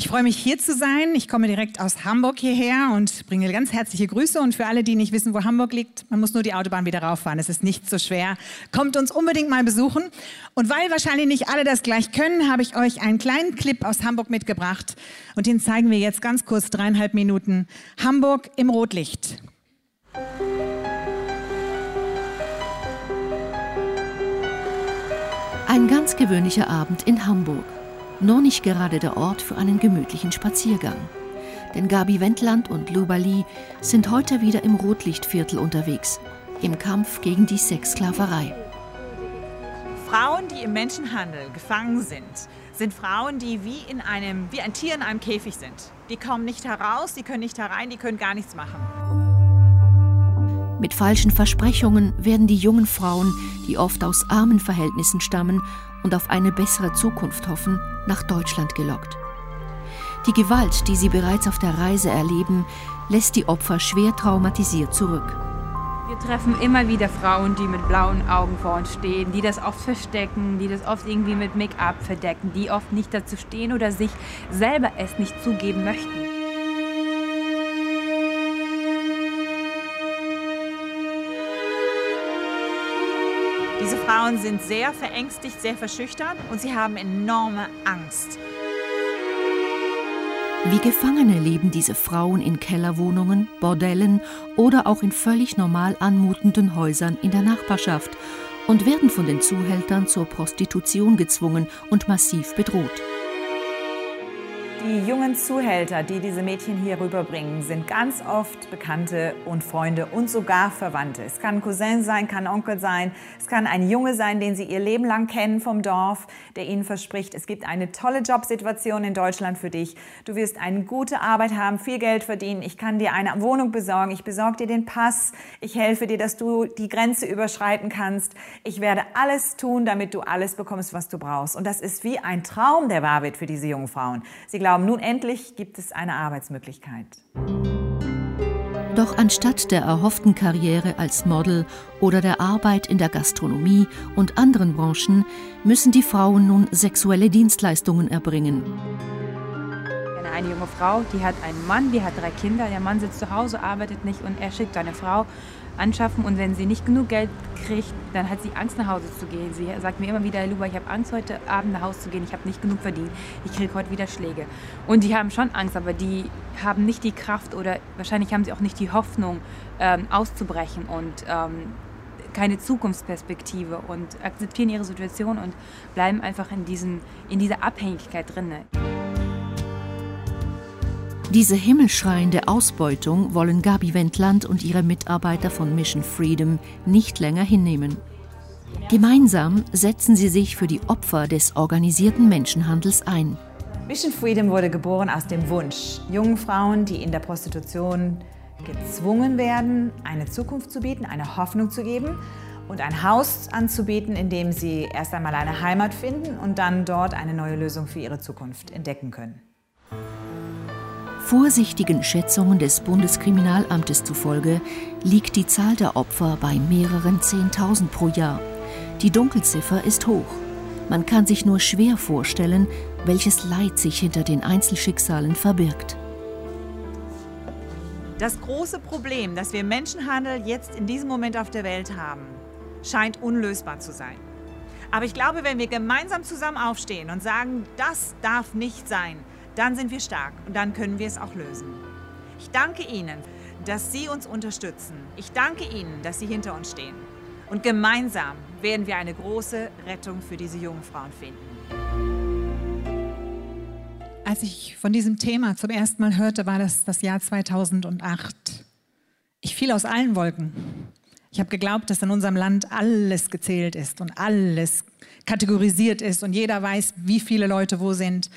Ich freue mich hier zu sein. Ich komme direkt aus Hamburg hierher und bringe ganz herzliche Grüße. Und für alle, die nicht wissen, wo Hamburg liegt, man muss nur die Autobahn wieder rauffahren. Es ist nicht so schwer. Kommt uns unbedingt mal besuchen. Und weil wahrscheinlich nicht alle das gleich können, habe ich euch einen kleinen Clip aus Hamburg mitgebracht. Und den zeigen wir jetzt ganz kurz, dreieinhalb Minuten. Hamburg im Rotlicht. Ein ganz gewöhnlicher Abend in Hamburg noch nicht gerade der Ort für einen gemütlichen Spaziergang. Denn Gabi Wendland und Luba Lee sind heute wieder im Rotlichtviertel unterwegs, im Kampf gegen die Sexsklaverei. Frauen, die im Menschenhandel gefangen sind, sind Frauen, die wie, in einem, wie ein Tier in einem Käfig sind. Die kommen nicht heraus, die können nicht herein, die können gar nichts machen. Mit falschen Versprechungen werden die jungen Frauen, die oft aus armen Verhältnissen stammen und auf eine bessere Zukunft hoffen, nach Deutschland gelockt. Die Gewalt, die sie bereits auf der Reise erleben, lässt die Opfer schwer traumatisiert zurück. Wir treffen immer wieder Frauen, die mit blauen Augen vor uns stehen, die das oft verstecken, die das oft irgendwie mit Make-up verdecken, die oft nicht dazu stehen oder sich selber es nicht zugeben möchten. Frauen sind sehr verängstigt, sehr verschüchtert und sie haben enorme Angst. Wie Gefangene leben diese Frauen in Kellerwohnungen, Bordellen oder auch in völlig normal anmutenden Häusern in der Nachbarschaft und werden von den Zuhältern zur Prostitution gezwungen und massiv bedroht. Die jungen Zuhälter, die diese Mädchen hier rüberbringen, sind ganz oft Bekannte und Freunde und sogar Verwandte. Es kann Cousin sein, kann Onkel sein, es kann ein Junge sein, den sie ihr Leben lang kennen vom Dorf, der ihnen verspricht, es gibt eine tolle Jobsituation in Deutschland für dich. Du wirst eine gute Arbeit haben, viel Geld verdienen. Ich kann dir eine Wohnung besorgen. Ich besorge dir den Pass. Ich helfe dir, dass du die Grenze überschreiten kannst. Ich werde alles tun, damit du alles bekommst, was du brauchst. Und das ist wie ein Traum, der wahr wird für diese jungen Frauen. Sie glauben, nun endlich gibt es eine Arbeitsmöglichkeit. Doch anstatt der erhofften Karriere als Model oder der Arbeit in der Gastronomie und anderen Branchen müssen die Frauen nun sexuelle Dienstleistungen erbringen. Eine junge Frau, die hat einen Mann, die hat drei Kinder, der Mann sitzt zu Hause, arbeitet nicht und er schickt seine Frau anschaffen und wenn sie nicht genug Geld kriegt, dann hat sie Angst nach Hause zu gehen. Sie sagt mir immer wieder, Luba, ich habe Angst heute Abend nach Hause zu gehen, ich habe nicht genug verdient, ich kriege heute wieder Schläge. Und die haben schon Angst, aber die haben nicht die Kraft oder wahrscheinlich haben sie auch nicht die Hoffnung ähm, auszubrechen und ähm, keine Zukunftsperspektive und akzeptieren ihre Situation und bleiben einfach in, diesen, in dieser Abhängigkeit drin. Diese himmelschreiende Ausbeutung wollen Gabi Wendland und ihre Mitarbeiter von Mission Freedom nicht länger hinnehmen. Gemeinsam setzen sie sich für die Opfer des organisierten Menschenhandels ein. Mission Freedom wurde geboren aus dem Wunsch, jungen Frauen, die in der Prostitution gezwungen werden, eine Zukunft zu bieten, eine Hoffnung zu geben und ein Haus anzubieten, in dem sie erst einmal eine Heimat finden und dann dort eine neue Lösung für ihre Zukunft entdecken können. Vorsichtigen Schätzungen des Bundeskriminalamtes zufolge liegt die Zahl der Opfer bei mehreren Zehntausend pro Jahr. Die Dunkelziffer ist hoch. Man kann sich nur schwer vorstellen, welches Leid sich hinter den Einzelschicksalen verbirgt. Das große Problem, das wir Menschenhandel jetzt in diesem Moment auf der Welt haben, scheint unlösbar zu sein. Aber ich glaube, wenn wir gemeinsam zusammen aufstehen und sagen, das darf nicht sein, dann sind wir stark und dann können wir es auch lösen. Ich danke Ihnen, dass Sie uns unterstützen. Ich danke Ihnen, dass Sie hinter uns stehen. Und gemeinsam werden wir eine große Rettung für diese jungen Frauen finden. Als ich von diesem Thema zum ersten Mal hörte, war das das Jahr 2008. Ich fiel aus allen Wolken. Ich habe geglaubt, dass in unserem Land alles gezählt ist und alles kategorisiert ist und jeder weiß, wie viele Leute wo sind.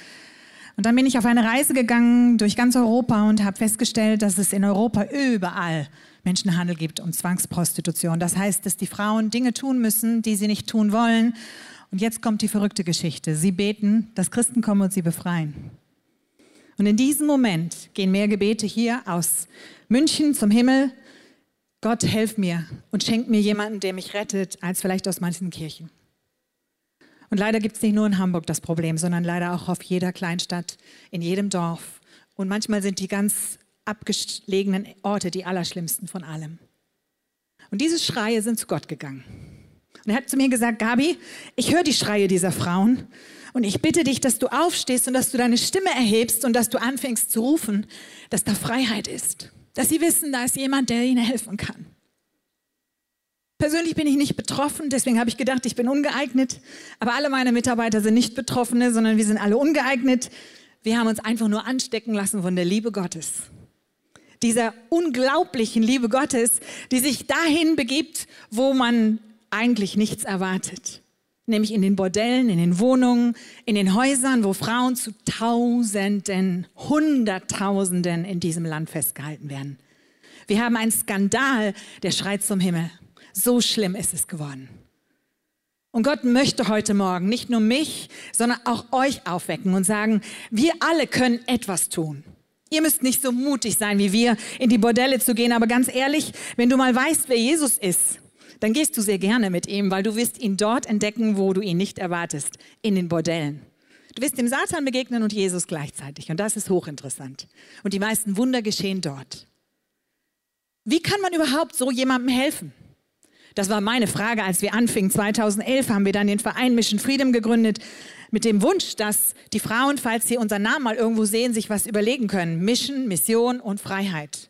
Und dann bin ich auf eine Reise gegangen durch ganz Europa und habe festgestellt, dass es in Europa überall Menschenhandel gibt und Zwangsprostitution. Das heißt, dass die Frauen Dinge tun müssen, die sie nicht tun wollen. Und jetzt kommt die verrückte Geschichte. Sie beten, dass Christen kommen und sie befreien. Und in diesem Moment gehen mehr Gebete hier aus München zum Himmel. Gott, helf mir und schenk mir jemanden, der mich rettet, als vielleicht aus manchen Kirchen. Und leider gibt es nicht nur in Hamburg das Problem, sondern leider auch auf jeder Kleinstadt, in jedem Dorf. Und manchmal sind die ganz abgelegenen Orte die allerschlimmsten von allem. Und diese Schreie sind zu Gott gegangen. Und er hat zu mir gesagt, Gabi, ich höre die Schreie dieser Frauen und ich bitte dich, dass du aufstehst und dass du deine Stimme erhebst und dass du anfängst zu rufen, dass da Freiheit ist. Dass sie wissen, da ist jemand, der ihnen helfen kann. Persönlich bin ich nicht betroffen, deswegen habe ich gedacht, ich bin ungeeignet. Aber alle meine Mitarbeiter sind nicht Betroffene, sondern wir sind alle ungeeignet. Wir haben uns einfach nur anstecken lassen von der Liebe Gottes. Dieser unglaublichen Liebe Gottes, die sich dahin begibt, wo man eigentlich nichts erwartet. Nämlich in den Bordellen, in den Wohnungen, in den Häusern, wo Frauen zu Tausenden, Hunderttausenden in diesem Land festgehalten werden. Wir haben einen Skandal, der schreit zum Himmel. So schlimm ist es geworden. Und Gott möchte heute Morgen nicht nur mich, sondern auch euch aufwecken und sagen, wir alle können etwas tun. Ihr müsst nicht so mutig sein wie wir, in die Bordelle zu gehen, aber ganz ehrlich, wenn du mal weißt, wer Jesus ist, dann gehst du sehr gerne mit ihm, weil du wirst ihn dort entdecken, wo du ihn nicht erwartest, in den Bordellen. Du wirst dem Satan begegnen und Jesus gleichzeitig. Und das ist hochinteressant. Und die meisten Wunder geschehen dort. Wie kann man überhaupt so jemandem helfen? Das war meine Frage, als wir anfingen. 2011 haben wir dann den Verein Mission Freedom gegründet mit dem Wunsch, dass die Frauen, falls sie unseren Namen mal irgendwo sehen, sich was überlegen können. Mission, Mission und Freiheit.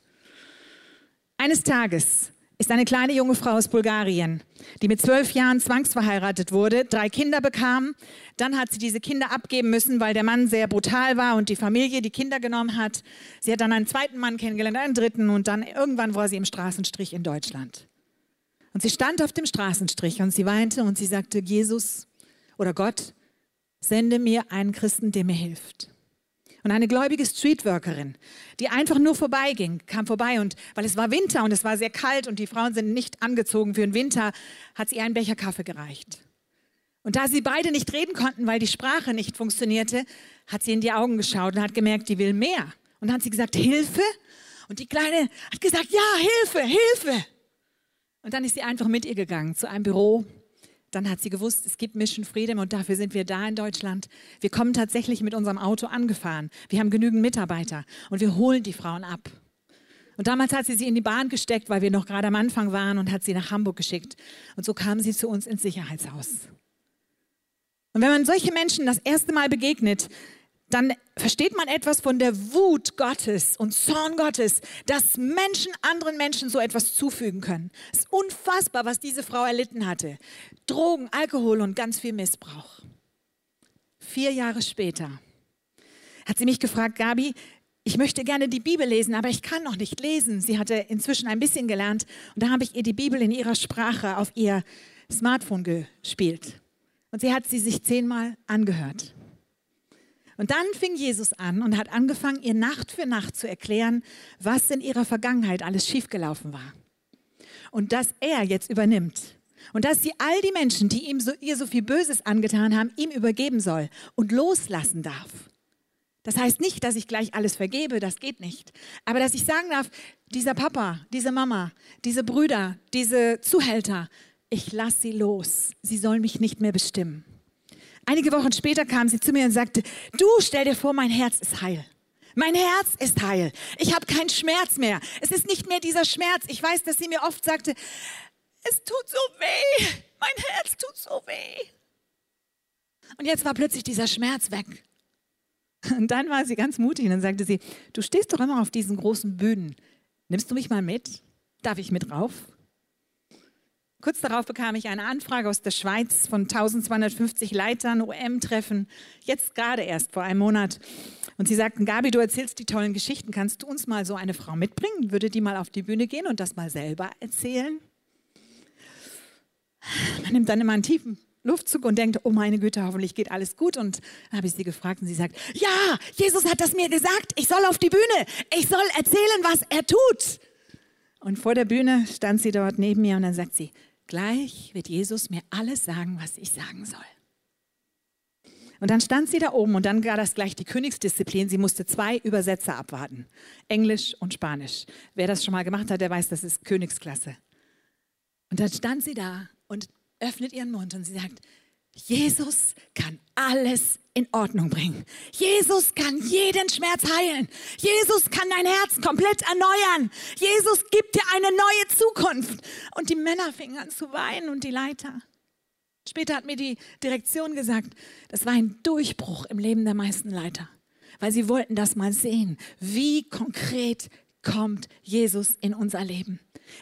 Eines Tages ist eine kleine junge Frau aus Bulgarien, die mit zwölf Jahren zwangsverheiratet wurde, drei Kinder bekam. Dann hat sie diese Kinder abgeben müssen, weil der Mann sehr brutal war und die Familie die Kinder genommen hat. Sie hat dann einen zweiten Mann kennengelernt, einen dritten und dann irgendwann war sie im Straßenstrich in Deutschland. Und sie stand auf dem Straßenstrich und sie weinte und sie sagte, Jesus oder Gott, sende mir einen Christen, der mir hilft. Und eine gläubige Streetworkerin, die einfach nur vorbeiging, kam vorbei und weil es war Winter und es war sehr kalt und die Frauen sind nicht angezogen für den Winter, hat sie einen Becher Kaffee gereicht. Und da sie beide nicht reden konnten, weil die Sprache nicht funktionierte, hat sie in die Augen geschaut und hat gemerkt, die will mehr. Und dann hat sie gesagt, Hilfe. Und die Kleine hat gesagt, ja, Hilfe, Hilfe. Und dann ist sie einfach mit ihr gegangen zu einem Büro. Dann hat sie gewusst, es gibt Mission Freedom und dafür sind wir da in Deutschland. Wir kommen tatsächlich mit unserem Auto angefahren. Wir haben genügend Mitarbeiter und wir holen die Frauen ab. Und damals hat sie sie in die Bahn gesteckt, weil wir noch gerade am Anfang waren und hat sie nach Hamburg geschickt. Und so kam sie zu uns ins Sicherheitshaus. Und wenn man solche Menschen das erste Mal begegnet, dann versteht man etwas von der Wut Gottes und Zorn Gottes, dass Menschen anderen Menschen so etwas zufügen können. Es ist unfassbar, was diese Frau erlitten hatte. Drogen, Alkohol und ganz viel Missbrauch. Vier Jahre später hat sie mich gefragt, Gabi, ich möchte gerne die Bibel lesen, aber ich kann noch nicht lesen. Sie hatte inzwischen ein bisschen gelernt und da habe ich ihr die Bibel in ihrer Sprache auf ihr Smartphone gespielt. Und sie hat sie sich zehnmal angehört. Und dann fing Jesus an und hat angefangen, ihr Nacht für Nacht zu erklären, was in ihrer Vergangenheit alles schiefgelaufen war. Und dass er jetzt übernimmt. Und dass sie all die Menschen, die ihm so, ihr so viel Böses angetan haben, ihm übergeben soll und loslassen darf. Das heißt nicht, dass ich gleich alles vergebe, das geht nicht. Aber dass ich sagen darf, dieser Papa, diese Mama, diese Brüder, diese Zuhälter, ich lasse sie los. Sie sollen mich nicht mehr bestimmen. Einige Wochen später kam sie zu mir und sagte, du stell dir vor, mein Herz ist heil. Mein Herz ist heil. Ich habe keinen Schmerz mehr. Es ist nicht mehr dieser Schmerz. Ich weiß, dass sie mir oft sagte, es tut so weh. Mein Herz tut so weh. Und jetzt war plötzlich dieser Schmerz weg. Und dann war sie ganz mutig und dann sagte sie, du stehst doch immer auf diesen großen Bühnen. Nimmst du mich mal mit? Darf ich mit rauf? Kurz darauf bekam ich eine Anfrage aus der Schweiz von 1250 Leitern, OM-Treffen, jetzt gerade erst vor einem Monat. Und sie sagten, Gabi, du erzählst die tollen Geschichten, kannst du uns mal so eine Frau mitbringen? Würde die mal auf die Bühne gehen und das mal selber erzählen? Man nimmt dann immer einen tiefen Luftzug und denkt, oh meine Güte, hoffentlich geht alles gut. Und dann habe ich sie gefragt und sie sagt, ja, Jesus hat das mir gesagt, ich soll auf die Bühne, ich soll erzählen, was er tut. Und vor der Bühne stand sie dort neben mir und dann sagt sie, Gleich wird Jesus mir alles sagen, was ich sagen soll. Und dann stand sie da oben und dann war das gleich die Königsdisziplin. Sie musste zwei Übersetzer abwarten. Englisch und Spanisch. Wer das schon mal gemacht hat, der weiß, das ist Königsklasse. Und dann stand sie da und öffnet ihren Mund und sie sagt, Jesus kann alles in Ordnung bringen. Jesus kann jeden Schmerz heilen. Jesus kann dein Herz komplett erneuern. Jesus gibt dir eine neue Zukunft. Und die Männer fingen an zu weinen und die Leiter. Später hat mir die Direktion gesagt, das war ein Durchbruch im Leben der meisten Leiter, weil sie wollten das mal sehen, wie konkret kommt Jesus in unser Leben.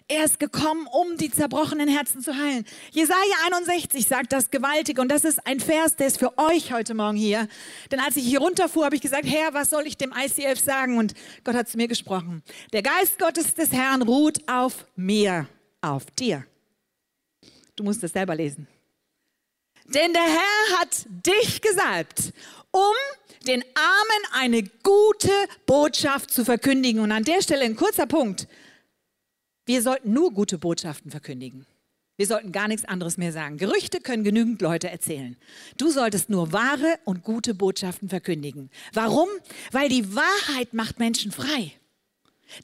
Er ist gekommen, um die zerbrochenen Herzen zu heilen. Jesaja 61 sagt das gewaltig und das ist ein Vers, der ist für euch heute Morgen hier. Denn als ich hier runterfuhr, habe ich gesagt, Herr, was soll ich dem ICF sagen? Und Gott hat zu mir gesprochen. Der Geist Gottes des Herrn ruht auf mir, auf dir. Du musst es selber lesen. Denn der Herr hat dich gesalbt, um den Armen eine gute Botschaft zu verkündigen. Und an der Stelle ein kurzer Punkt. Wir sollten nur gute Botschaften verkündigen. Wir sollten gar nichts anderes mehr sagen. Gerüchte können genügend Leute erzählen. Du solltest nur wahre und gute Botschaften verkündigen. Warum? Weil die Wahrheit macht Menschen frei.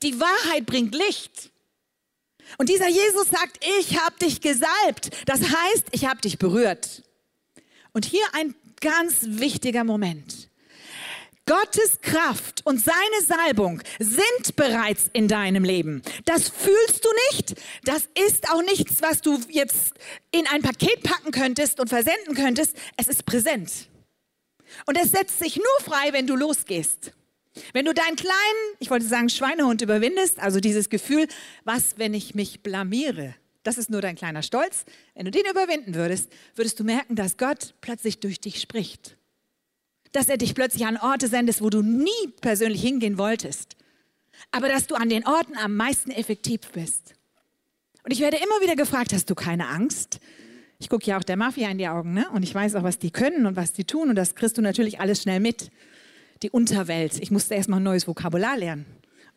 Die Wahrheit bringt Licht. Und dieser Jesus sagt, ich habe dich gesalbt. Das heißt, ich habe dich berührt. Und hier ein ganz wichtiger Moment. Gottes Kraft und seine Salbung sind bereits in deinem Leben. Das fühlst du nicht. Das ist auch nichts, was du jetzt in ein Paket packen könntest und versenden könntest. Es ist präsent. Und es setzt sich nur frei, wenn du losgehst. Wenn du deinen kleinen, ich wollte sagen, Schweinehund überwindest, also dieses Gefühl, was, wenn ich mich blamiere? Das ist nur dein kleiner Stolz. Wenn du den überwinden würdest, würdest du merken, dass Gott plötzlich durch dich spricht. Dass er dich plötzlich an Orte sendest, wo du nie persönlich hingehen wolltest. Aber dass du an den Orten am meisten effektiv bist. Und ich werde immer wieder gefragt, hast du keine Angst? Ich gucke ja auch der Mafia in die Augen, ne? Und ich weiß auch, was die können und was die tun. Und das kriegst du natürlich alles schnell mit. Die Unterwelt. Ich musste erst mal ein neues Vokabular lernen,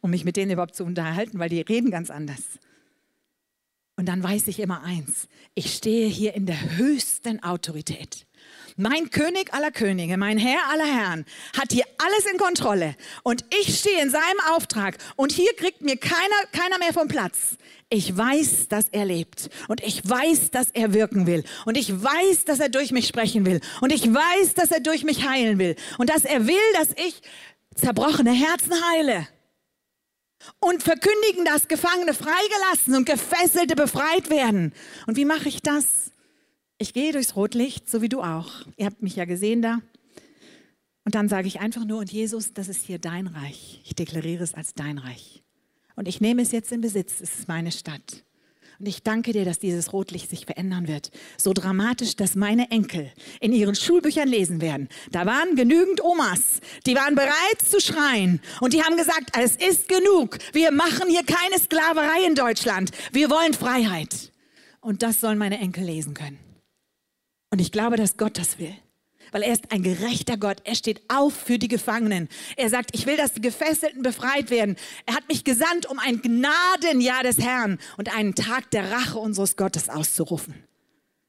um mich mit denen überhaupt zu unterhalten, weil die reden ganz anders. Und dann weiß ich immer eins, ich stehe hier in der höchsten Autorität. Mein König aller Könige, mein Herr aller Herren hat hier alles in Kontrolle und ich stehe in seinem Auftrag und hier kriegt mir keiner, keiner mehr vom Platz. Ich weiß, dass er lebt und ich weiß, dass er wirken will und ich weiß, dass er durch mich sprechen will und ich weiß, dass er durch mich heilen will und dass er will, dass ich zerbrochene Herzen heile und verkündigen, dass Gefangene freigelassen und Gefesselte befreit werden. Und wie mache ich das? Ich gehe durchs Rotlicht, so wie du auch. Ihr habt mich ja gesehen da. Und dann sage ich einfach nur, und Jesus, das ist hier dein Reich. Ich deklariere es als dein Reich. Und ich nehme es jetzt in Besitz. Es ist meine Stadt. Und ich danke dir, dass dieses Rotlicht sich verändern wird. So dramatisch, dass meine Enkel in ihren Schulbüchern lesen werden. Da waren genügend Omas, die waren bereit zu schreien. Und die haben gesagt, es ist genug. Wir machen hier keine Sklaverei in Deutschland. Wir wollen Freiheit. Und das sollen meine Enkel lesen können. Und ich glaube, dass Gott das will weil er ist ein gerechter Gott. Er steht auf für die Gefangenen. Er sagt, ich will, dass die Gefesselten befreit werden. Er hat mich gesandt, um ein Gnadenjahr des Herrn und einen Tag der Rache unseres Gottes auszurufen.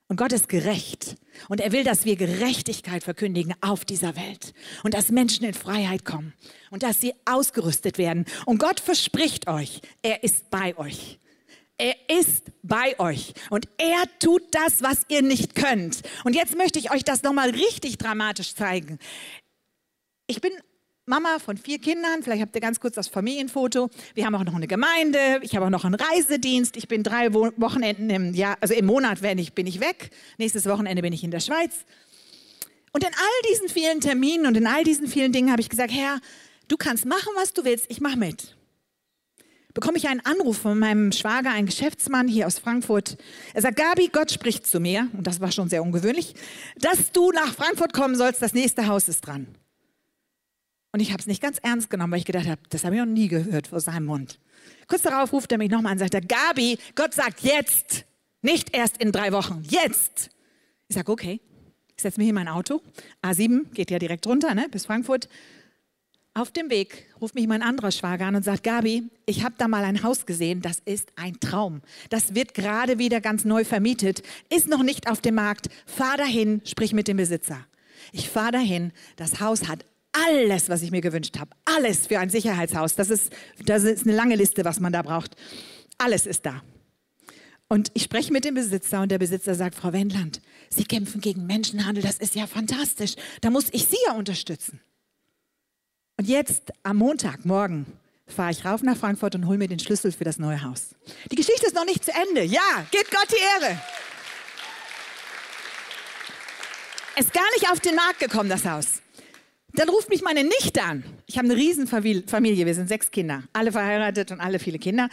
Und Gott ist gerecht. Und er will, dass wir Gerechtigkeit verkündigen auf dieser Welt. Und dass Menschen in Freiheit kommen. Und dass sie ausgerüstet werden. Und Gott verspricht euch, er ist bei euch. Er ist bei euch und er tut das, was ihr nicht könnt. Und jetzt möchte ich euch das nochmal richtig dramatisch zeigen. Ich bin Mama von vier Kindern. Vielleicht habt ihr ganz kurz das Familienfoto. Wir haben auch noch eine Gemeinde. Ich habe auch noch einen Reisedienst. Ich bin drei Wochenenden im Jahr, also im Monat wenn ich, bin ich weg. Nächstes Wochenende bin ich in der Schweiz. Und in all diesen vielen Terminen und in all diesen vielen Dingen habe ich gesagt, Herr, du kannst machen, was du willst. Ich mache mit bekomme ich einen Anruf von meinem Schwager, ein Geschäftsmann hier aus Frankfurt. Er sagt, Gabi, Gott spricht zu mir, und das war schon sehr ungewöhnlich, dass du nach Frankfurt kommen sollst, das nächste Haus ist dran. Und ich habe es nicht ganz ernst genommen, weil ich gedacht habe, das habe ich noch nie gehört vor seinem Mund. Kurz darauf ruft er mich nochmal an und sagt, Gabi, Gott sagt jetzt, nicht erst in drei Wochen, jetzt. Ich sage, okay. Ich setze mich in mein Auto. A7 geht ja direkt runter ne, bis Frankfurt. Auf dem Weg ruft mich mein anderer Schwager an und sagt, Gabi, ich habe da mal ein Haus gesehen, das ist ein Traum. Das wird gerade wieder ganz neu vermietet, ist noch nicht auf dem Markt. Fahr dahin, sprich mit dem Besitzer. Ich fahre dahin, das Haus hat alles, was ich mir gewünscht habe. Alles für ein Sicherheitshaus. Das ist, das ist eine lange Liste, was man da braucht. Alles ist da. Und ich spreche mit dem Besitzer und der Besitzer sagt, Frau Wendland, Sie kämpfen gegen Menschenhandel, das ist ja fantastisch. Da muss ich Sie ja unterstützen. Und jetzt am Montagmorgen fahre ich rauf nach Frankfurt und hole mir den Schlüssel für das neue Haus. Die Geschichte ist noch nicht zu Ende. Ja, geht Gott die Ehre. Ist gar nicht auf den Markt gekommen, das Haus. Dann ruft mich meine Nichte an. Ich habe eine Riesenfamilie, wir sind sechs Kinder, alle verheiratet und alle viele Kinder.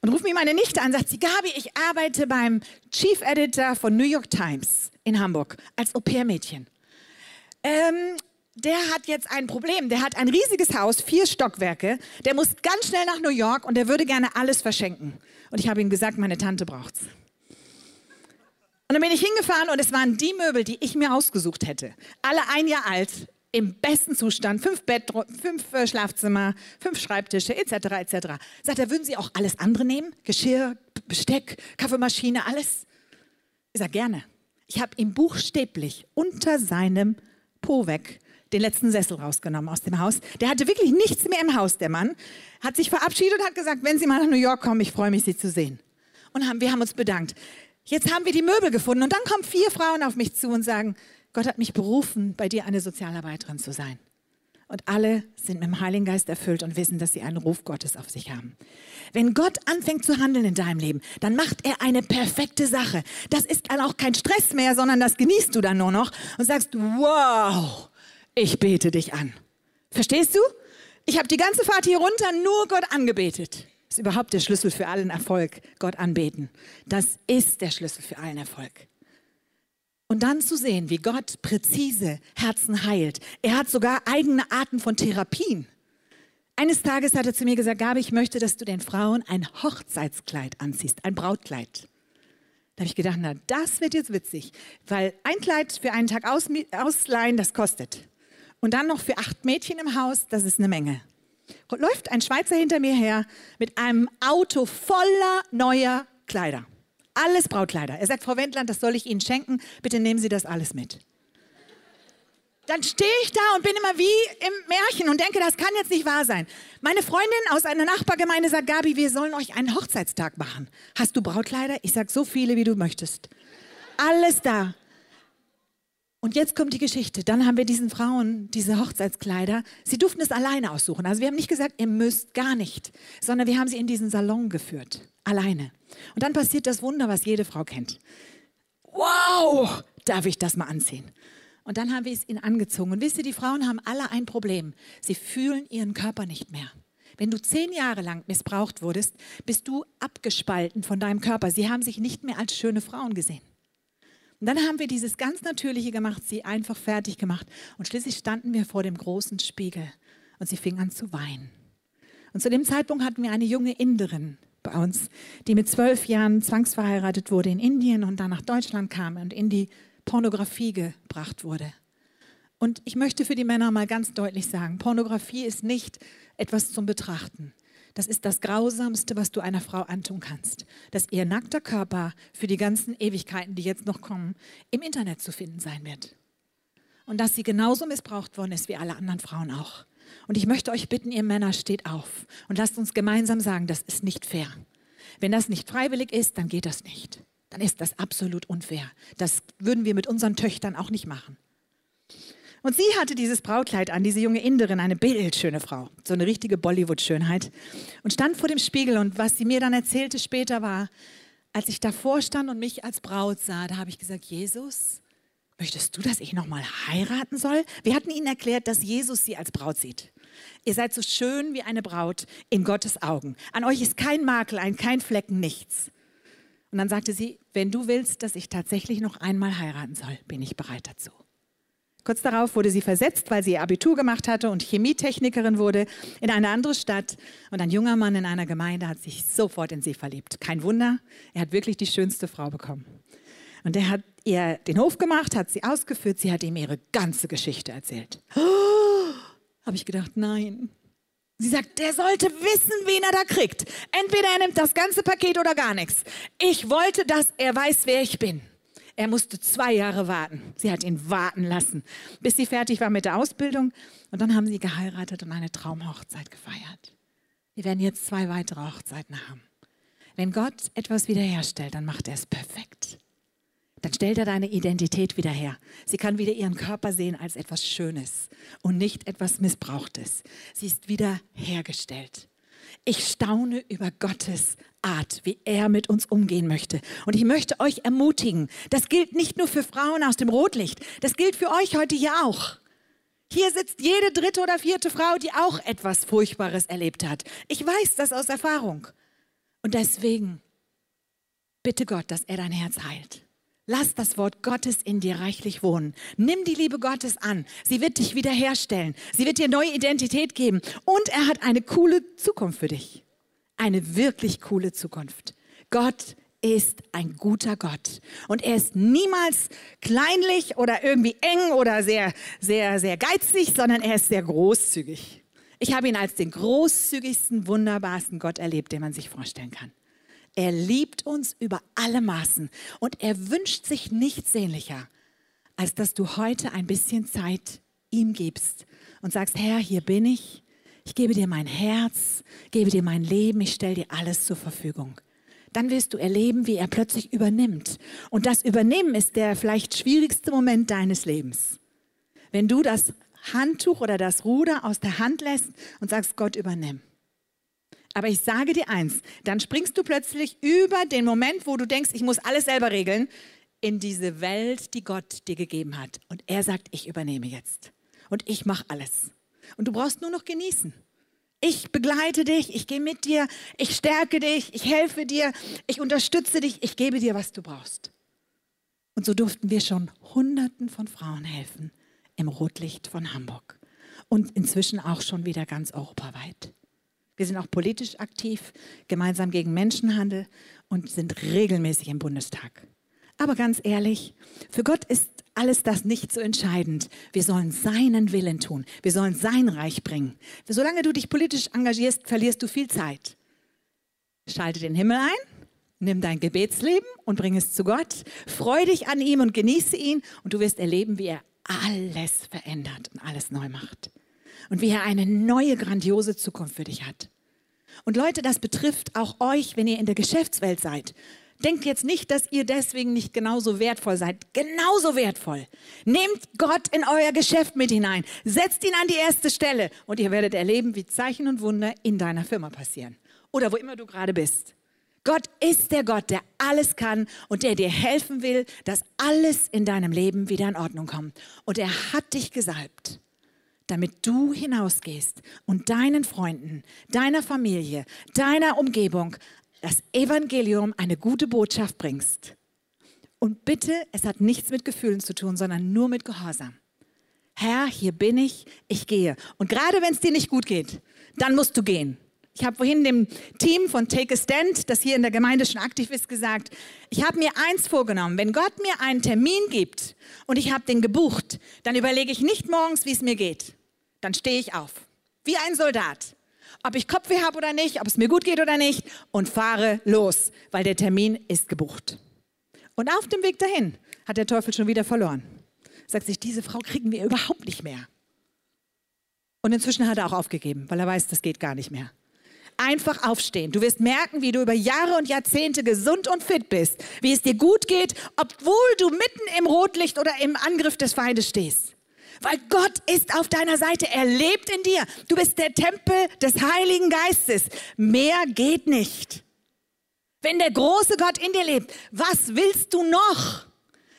Und ruft mich meine Nichte an, sagt sie, Gabi, ich arbeite beim Chief Editor von New York Times in Hamburg als Au-pair-Mädchen. Ähm, der hat jetzt ein Problem. Der hat ein riesiges Haus, vier Stockwerke. Der muss ganz schnell nach New York und der würde gerne alles verschenken. Und ich habe ihm gesagt, meine Tante braucht's. Und dann bin ich hingefahren und es waren die Möbel, die ich mir ausgesucht hätte. Alle ein Jahr alt, im besten Zustand, fünf Bett, fünf äh, Schlafzimmer, fünf Schreibtische, etc., etc. Sagt er, würden Sie auch alles andere nehmen? Geschirr, Besteck, Kaffeemaschine, alles? Ich sage, gerne. Ich habe ihm buchstäblich unter seinem Po weg den letzten Sessel rausgenommen aus dem Haus. Der hatte wirklich nichts mehr im Haus, der Mann. Hat sich verabschiedet und hat gesagt, wenn Sie mal nach New York kommen, ich freue mich, Sie zu sehen. Und haben, wir haben uns bedankt. Jetzt haben wir die Möbel gefunden und dann kommen vier Frauen auf mich zu und sagen, Gott hat mich berufen, bei dir eine Sozialarbeiterin zu sein. Und alle sind mit dem Heiligen Geist erfüllt und wissen, dass sie einen Ruf Gottes auf sich haben. Wenn Gott anfängt zu handeln in deinem Leben, dann macht er eine perfekte Sache. Das ist dann auch kein Stress mehr, sondern das genießt du dann nur noch und sagst, wow, ich bete dich an. Verstehst du? Ich habe die ganze Fahrt hier runter nur Gott angebetet. Das ist überhaupt der Schlüssel für allen Erfolg, Gott anbeten. Das ist der Schlüssel für allen Erfolg. Und dann zu sehen, wie Gott präzise Herzen heilt. Er hat sogar eigene Arten von Therapien. Eines Tages hat er zu mir gesagt, Gabi, ich möchte, dass du den Frauen ein Hochzeitskleid anziehst, ein Brautkleid. Da habe ich gedacht, na, das wird jetzt witzig, weil ein Kleid für einen Tag aus, ausleihen, das kostet. Und dann noch für acht Mädchen im Haus, das ist eine Menge. Läuft ein Schweizer hinter mir her mit einem Auto voller neuer Kleider. Alles Brautkleider. Er sagt, Frau Wendland, das soll ich Ihnen schenken. Bitte nehmen Sie das alles mit. Dann stehe ich da und bin immer wie im Märchen und denke, das kann jetzt nicht wahr sein. Meine Freundin aus einer Nachbargemeinde sagt, Gabi, wir sollen euch einen Hochzeitstag machen. Hast du Brautkleider? Ich sage so viele, wie du möchtest. Alles da. Und jetzt kommt die Geschichte. Dann haben wir diesen Frauen diese Hochzeitskleider. Sie durften es alleine aussuchen. Also wir haben nicht gesagt, ihr müsst gar nicht, sondern wir haben sie in diesen Salon geführt. Alleine. Und dann passiert das Wunder, was jede Frau kennt. Wow, darf ich das mal anziehen? Und dann haben wir es ihnen angezogen. Und wisst ihr, die Frauen haben alle ein Problem. Sie fühlen ihren Körper nicht mehr. Wenn du zehn Jahre lang missbraucht wurdest, bist du abgespalten von deinem Körper. Sie haben sich nicht mehr als schöne Frauen gesehen. Und dann haben wir dieses ganz Natürliche gemacht, sie einfach fertig gemacht. Und schließlich standen wir vor dem großen Spiegel und sie fing an zu weinen. Und zu dem Zeitpunkt hatten wir eine junge Inderin bei uns, die mit zwölf Jahren zwangsverheiratet wurde in Indien und dann nach Deutschland kam und in die Pornografie gebracht wurde. Und ich möchte für die Männer mal ganz deutlich sagen, Pornografie ist nicht etwas zum Betrachten. Das ist das Grausamste, was du einer Frau antun kannst. Dass ihr nackter Körper für die ganzen Ewigkeiten, die jetzt noch kommen, im Internet zu finden sein wird. Und dass sie genauso missbraucht worden ist wie alle anderen Frauen auch. Und ich möchte euch bitten, ihr Männer, steht auf und lasst uns gemeinsam sagen, das ist nicht fair. Wenn das nicht freiwillig ist, dann geht das nicht. Dann ist das absolut unfair. Das würden wir mit unseren Töchtern auch nicht machen. Und sie hatte dieses Brautkleid an, diese junge Inderin, eine bildschöne Frau, so eine richtige Bollywood-Schönheit, und stand vor dem Spiegel. Und was sie mir dann erzählte später war, als ich davor stand und mich als Braut sah, da habe ich gesagt, Jesus, möchtest du, dass ich nochmal heiraten soll? Wir hatten ihnen erklärt, dass Jesus sie als Braut sieht. Ihr seid so schön wie eine Braut in Gottes Augen. An euch ist kein Makel, ein kein Flecken, nichts. Und dann sagte sie, wenn du willst, dass ich tatsächlich noch einmal heiraten soll, bin ich bereit dazu. Kurz darauf wurde sie versetzt, weil sie ihr Abitur gemacht hatte und Chemietechnikerin wurde in eine andere Stadt. Und ein junger Mann in einer Gemeinde hat sich sofort in sie verliebt. Kein Wunder, er hat wirklich die schönste Frau bekommen. Und er hat ihr den Hof gemacht, hat sie ausgeführt, sie hat ihm ihre ganze Geschichte erzählt. Oh, Habe ich gedacht, nein. Sie sagt, der sollte wissen, wen er da kriegt. Entweder er nimmt das ganze Paket oder gar nichts. Ich wollte, dass er weiß, wer ich bin. Er musste zwei Jahre warten. Sie hat ihn warten lassen, bis sie fertig war mit der Ausbildung. Und dann haben sie geheiratet und eine Traumhochzeit gefeiert. Wir werden jetzt zwei weitere Hochzeiten haben. Wenn Gott etwas wiederherstellt, dann macht er es perfekt. Dann stellt er deine Identität wieder her. Sie kann wieder ihren Körper sehen als etwas Schönes und nicht etwas Missbrauchtes. Sie ist wieder hergestellt. Ich staune über Gottes Art, wie er mit uns umgehen möchte. Und ich möchte euch ermutigen, das gilt nicht nur für Frauen aus dem Rotlicht, das gilt für euch heute hier auch. Hier sitzt jede dritte oder vierte Frau, die auch etwas Furchtbares erlebt hat. Ich weiß das aus Erfahrung. Und deswegen bitte Gott, dass er dein Herz heilt. Lass das Wort Gottes in dir reichlich wohnen. Nimm die Liebe Gottes an. Sie wird dich wiederherstellen. Sie wird dir neue Identität geben. Und er hat eine coole Zukunft für dich. Eine wirklich coole Zukunft. Gott ist ein guter Gott. Und er ist niemals kleinlich oder irgendwie eng oder sehr, sehr, sehr geizig, sondern er ist sehr großzügig. Ich habe ihn als den großzügigsten, wunderbarsten Gott erlebt, den man sich vorstellen kann. Er liebt uns über alle Maßen und er wünscht sich nichts sehnlicher, als dass du heute ein bisschen Zeit ihm gibst und sagst, Herr, hier bin ich, ich gebe dir mein Herz, gebe dir mein Leben, ich stelle dir alles zur Verfügung. Dann wirst du erleben, wie er plötzlich übernimmt. Und das Übernehmen ist der vielleicht schwierigste Moment deines Lebens. Wenn du das Handtuch oder das Ruder aus der Hand lässt und sagst, Gott übernimm. Aber ich sage dir eins, dann springst du plötzlich über den Moment, wo du denkst, ich muss alles selber regeln, in diese Welt, die Gott dir gegeben hat. Und er sagt, ich übernehme jetzt. Und ich mache alles. Und du brauchst nur noch genießen. Ich begleite dich, ich gehe mit dir, ich stärke dich, ich helfe dir, ich unterstütze dich, ich gebe dir, was du brauchst. Und so durften wir schon Hunderten von Frauen helfen im Rotlicht von Hamburg und inzwischen auch schon wieder ganz europaweit. Wir sind auch politisch aktiv, gemeinsam gegen Menschenhandel und sind regelmäßig im Bundestag. Aber ganz ehrlich, für Gott ist alles das nicht so entscheidend. Wir sollen seinen Willen tun. Wir sollen sein Reich bringen. Solange du dich politisch engagierst, verlierst du viel Zeit. Schalte den Himmel ein, nimm dein Gebetsleben und bring es zu Gott. Freu dich an ihm und genieße ihn und du wirst erleben, wie er alles verändert und alles neu macht und wie er eine neue, grandiose Zukunft für dich hat. Und Leute, das betrifft auch euch, wenn ihr in der Geschäftswelt seid. Denkt jetzt nicht, dass ihr deswegen nicht genauso wertvoll seid. Genauso wertvoll. Nehmt Gott in euer Geschäft mit hinein. Setzt ihn an die erste Stelle und ihr werdet erleben, wie Zeichen und Wunder in deiner Firma passieren. Oder wo immer du gerade bist. Gott ist der Gott, der alles kann und der dir helfen will, dass alles in deinem Leben wieder in Ordnung kommt. Und er hat dich gesalbt damit du hinausgehst und deinen Freunden, deiner Familie, deiner Umgebung das Evangelium, eine gute Botschaft bringst. Und bitte, es hat nichts mit Gefühlen zu tun, sondern nur mit Gehorsam. Herr, hier bin ich, ich gehe. Und gerade wenn es dir nicht gut geht, dann musst du gehen. Ich habe vorhin dem Team von Take a Stand, das hier in der Gemeinde schon aktiv ist, gesagt, ich habe mir eins vorgenommen, wenn Gott mir einen Termin gibt und ich habe den gebucht, dann überlege ich nicht morgens, wie es mir geht dann stehe ich auf, wie ein Soldat, ob ich Kopfweh habe oder nicht, ob es mir gut geht oder nicht, und fahre los, weil der Termin ist gebucht. Und auf dem Weg dahin hat der Teufel schon wieder verloren. Sagt sich, diese Frau kriegen wir überhaupt nicht mehr. Und inzwischen hat er auch aufgegeben, weil er weiß, das geht gar nicht mehr. Einfach aufstehen. Du wirst merken, wie du über Jahre und Jahrzehnte gesund und fit bist, wie es dir gut geht, obwohl du mitten im Rotlicht oder im Angriff des Feindes stehst. Weil Gott ist auf deiner Seite. Er lebt in dir. Du bist der Tempel des Heiligen Geistes. Mehr geht nicht. Wenn der große Gott in dir lebt, was willst du noch?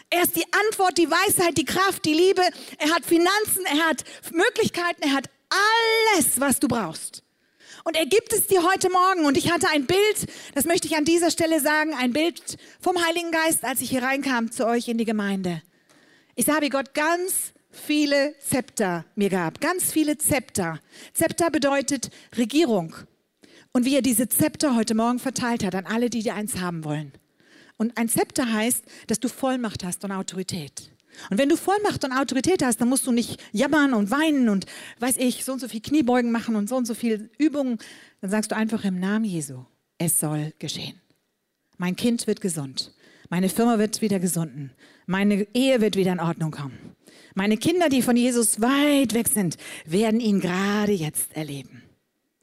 Er ist die Antwort, die Weisheit, die Kraft, die Liebe. Er hat Finanzen, er hat Möglichkeiten, er hat alles, was du brauchst. Und er gibt es dir heute Morgen. Und ich hatte ein Bild, das möchte ich an dieser Stelle sagen, ein Bild vom Heiligen Geist, als ich hier reinkam zu euch in die Gemeinde. Ich sah, wie Gott ganz viele Zepter mir gab. Ganz viele Zepter. Zepter bedeutet Regierung. Und wie er diese Zepter heute Morgen verteilt hat an alle, die dir eins haben wollen. Und ein Zepter heißt, dass du Vollmacht hast und Autorität. Und wenn du Vollmacht und Autorität hast, dann musst du nicht jammern und weinen und, weiß ich, so und so viel Kniebeugen machen und so und so viel Übungen. Dann sagst du einfach im Namen Jesu, es soll geschehen. Mein Kind wird gesund. Meine Firma wird wieder gesunden. Meine Ehe wird wieder in Ordnung kommen. Meine Kinder, die von Jesus weit weg sind, werden ihn gerade jetzt erleben.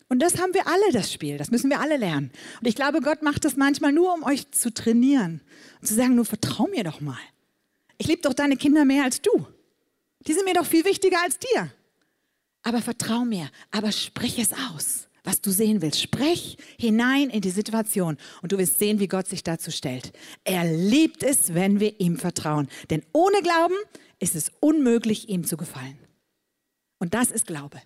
Und das haben wir alle, das Spiel. Das müssen wir alle lernen. Und ich glaube, Gott macht das manchmal nur, um euch zu trainieren und zu sagen, nur vertrau mir doch mal. Ich liebe doch deine Kinder mehr als du. Die sind mir doch viel wichtiger als dir. Aber vertrau mir, aber sprich es aus, was du sehen willst. Sprech hinein in die Situation und du wirst sehen, wie Gott sich dazu stellt. Er liebt es, wenn wir ihm vertrauen. Denn ohne Glauben ist es unmöglich, ihm zu gefallen. Und das ist Glaube.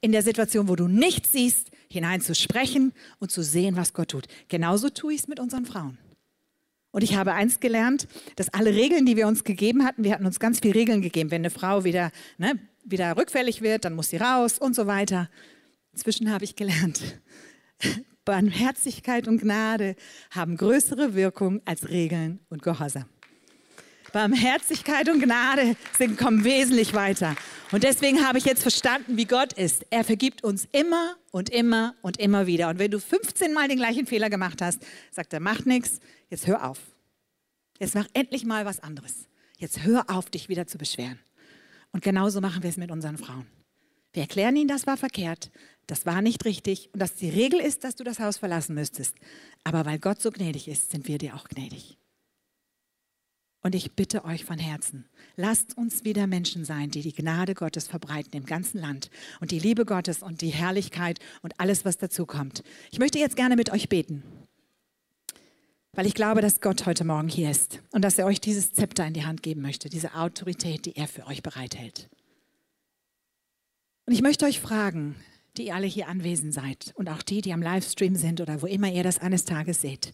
In der Situation, wo du nichts siehst, hinein zu sprechen und zu sehen, was Gott tut. Genauso tue ich es mit unseren Frauen. Und ich habe eins gelernt, dass alle Regeln, die wir uns gegeben hatten, wir hatten uns ganz viele Regeln gegeben. Wenn eine Frau wieder, ne, wieder rückfällig wird, dann muss sie raus und so weiter. Inzwischen habe ich gelernt, Barmherzigkeit und Gnade haben größere Wirkung als Regeln und Gehorsam. Barmherzigkeit und Gnade sind, kommen wesentlich weiter. Und deswegen habe ich jetzt verstanden, wie Gott ist. Er vergibt uns immer und immer und immer wieder. Und wenn du 15 Mal den gleichen Fehler gemacht hast, sagt er, macht nichts, jetzt hör auf. Jetzt mach endlich mal was anderes. Jetzt hör auf, dich wieder zu beschweren. Und genauso machen wir es mit unseren Frauen. Wir erklären ihnen, das war verkehrt, das war nicht richtig und dass die Regel ist, dass du das Haus verlassen müsstest. Aber weil Gott so gnädig ist, sind wir dir auch gnädig. Und ich bitte euch von Herzen, lasst uns wieder Menschen sein, die die Gnade Gottes verbreiten im ganzen Land und die Liebe Gottes und die Herrlichkeit und alles, was dazu kommt. Ich möchte jetzt gerne mit euch beten, weil ich glaube, dass Gott heute Morgen hier ist und dass er euch dieses Zepter in die Hand geben möchte, diese Autorität, die er für euch bereithält. Und ich möchte euch fragen, die ihr alle hier anwesend seid und auch die, die am Livestream sind oder wo immer ihr das eines Tages seht,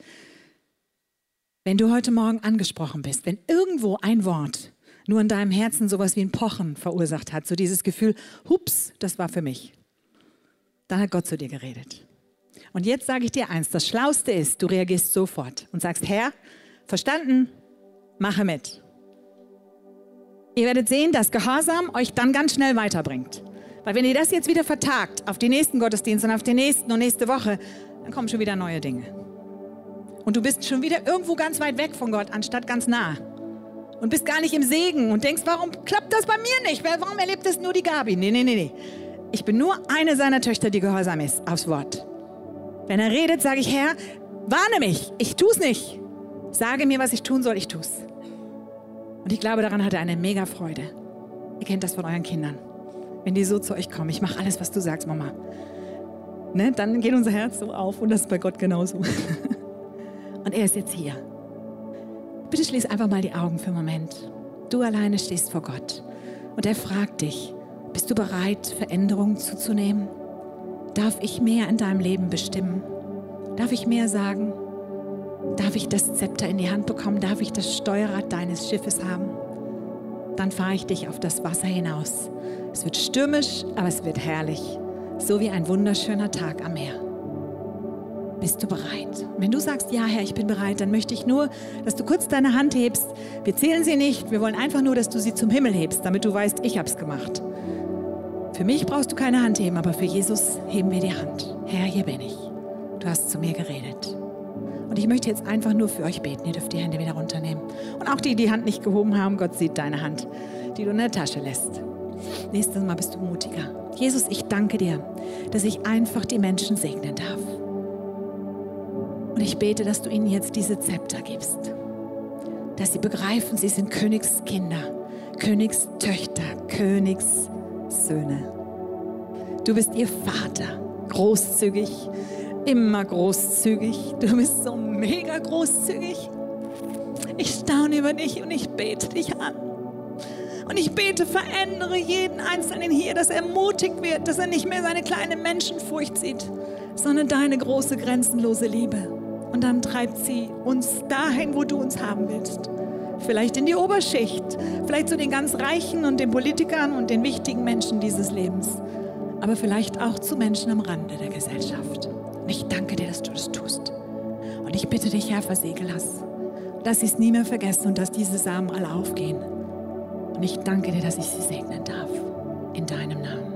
wenn du heute Morgen angesprochen bist, wenn irgendwo ein Wort nur in deinem Herzen sowas wie ein Pochen verursacht hat, so dieses Gefühl, hups, das war für mich, dann hat Gott zu dir geredet. Und jetzt sage ich dir eins, das Schlauste ist, du reagierst sofort und sagst, Herr, verstanden, mache mit. Ihr werdet sehen, dass Gehorsam euch dann ganz schnell weiterbringt. Weil wenn ihr das jetzt wieder vertagt auf die nächsten Gottesdienste und auf den nächsten und nächste Woche, dann kommen schon wieder neue Dinge. Und du bist schon wieder irgendwo ganz weit weg von Gott, anstatt ganz nah. Und bist gar nicht im Segen und denkst, warum klappt das bei mir nicht? Warum erlebt das nur die Gabi? Nee, nee, nee, nee. Ich bin nur eine seiner Töchter, die gehorsam ist aufs Wort. Wenn er redet, sage ich, Herr, warne mich, ich tu's nicht. Sage mir, was ich tun soll, ich tu's. Und ich glaube, daran hat er eine mega Freude. Ihr kennt das von euren Kindern. Wenn die so zu euch kommen, ich mache alles, was du sagst, Mama. Ne, dann geht unser Herz so auf und das ist bei Gott genauso. Und er ist jetzt hier. Bitte schließ einfach mal die Augen für einen Moment. Du alleine stehst vor Gott. Und er fragt dich, bist du bereit, Veränderungen zuzunehmen? Darf ich mehr in deinem Leben bestimmen? Darf ich mehr sagen? Darf ich das Zepter in die Hand bekommen? Darf ich das Steuerrad deines Schiffes haben? Dann fahre ich dich auf das Wasser hinaus. Es wird stürmisch, aber es wird herrlich. So wie ein wunderschöner Tag am Meer. Bist du bereit? Wenn du sagst, ja, Herr, ich bin bereit, dann möchte ich nur, dass du kurz deine Hand hebst. Wir zählen sie nicht, wir wollen einfach nur, dass du sie zum Himmel hebst, damit du weißt, ich habe es gemacht. Für mich brauchst du keine Hand heben, aber für Jesus heben wir die Hand. Herr, hier bin ich. Du hast zu mir geredet. Und ich möchte jetzt einfach nur für euch beten. Ihr dürft die Hände wieder runternehmen. Und auch die, die die Hand nicht gehoben haben, Gott sieht deine Hand, die du in der Tasche lässt. Nächstes Mal bist du mutiger. Jesus, ich danke dir, dass ich einfach die Menschen segnen darf. Und ich bete, dass du ihnen jetzt diese Zepter gibst. Dass sie begreifen, sie sind Königskinder, Königstöchter, Königssöhne. Du bist ihr Vater, großzügig, immer großzügig. Du bist so mega großzügig. Ich staune über dich und ich bete dich an. Und ich bete, verändere jeden Einzelnen hier, dass er mutig wird, dass er nicht mehr seine kleine Menschenfurcht sieht, sondern deine große, grenzenlose Liebe. Und dann treibt sie uns dahin, wo du uns haben willst. Vielleicht in die Oberschicht, vielleicht zu den ganz Reichen und den Politikern und den wichtigen Menschen dieses Lebens. Aber vielleicht auch zu Menschen am Rande der Gesellschaft. Und ich danke dir, dass du das tust. Und ich bitte dich, Herr, versiegel das. Dass sie es nie mehr vergessen und dass diese Samen alle aufgehen. Und ich danke dir, dass ich sie segnen darf. In deinem Namen.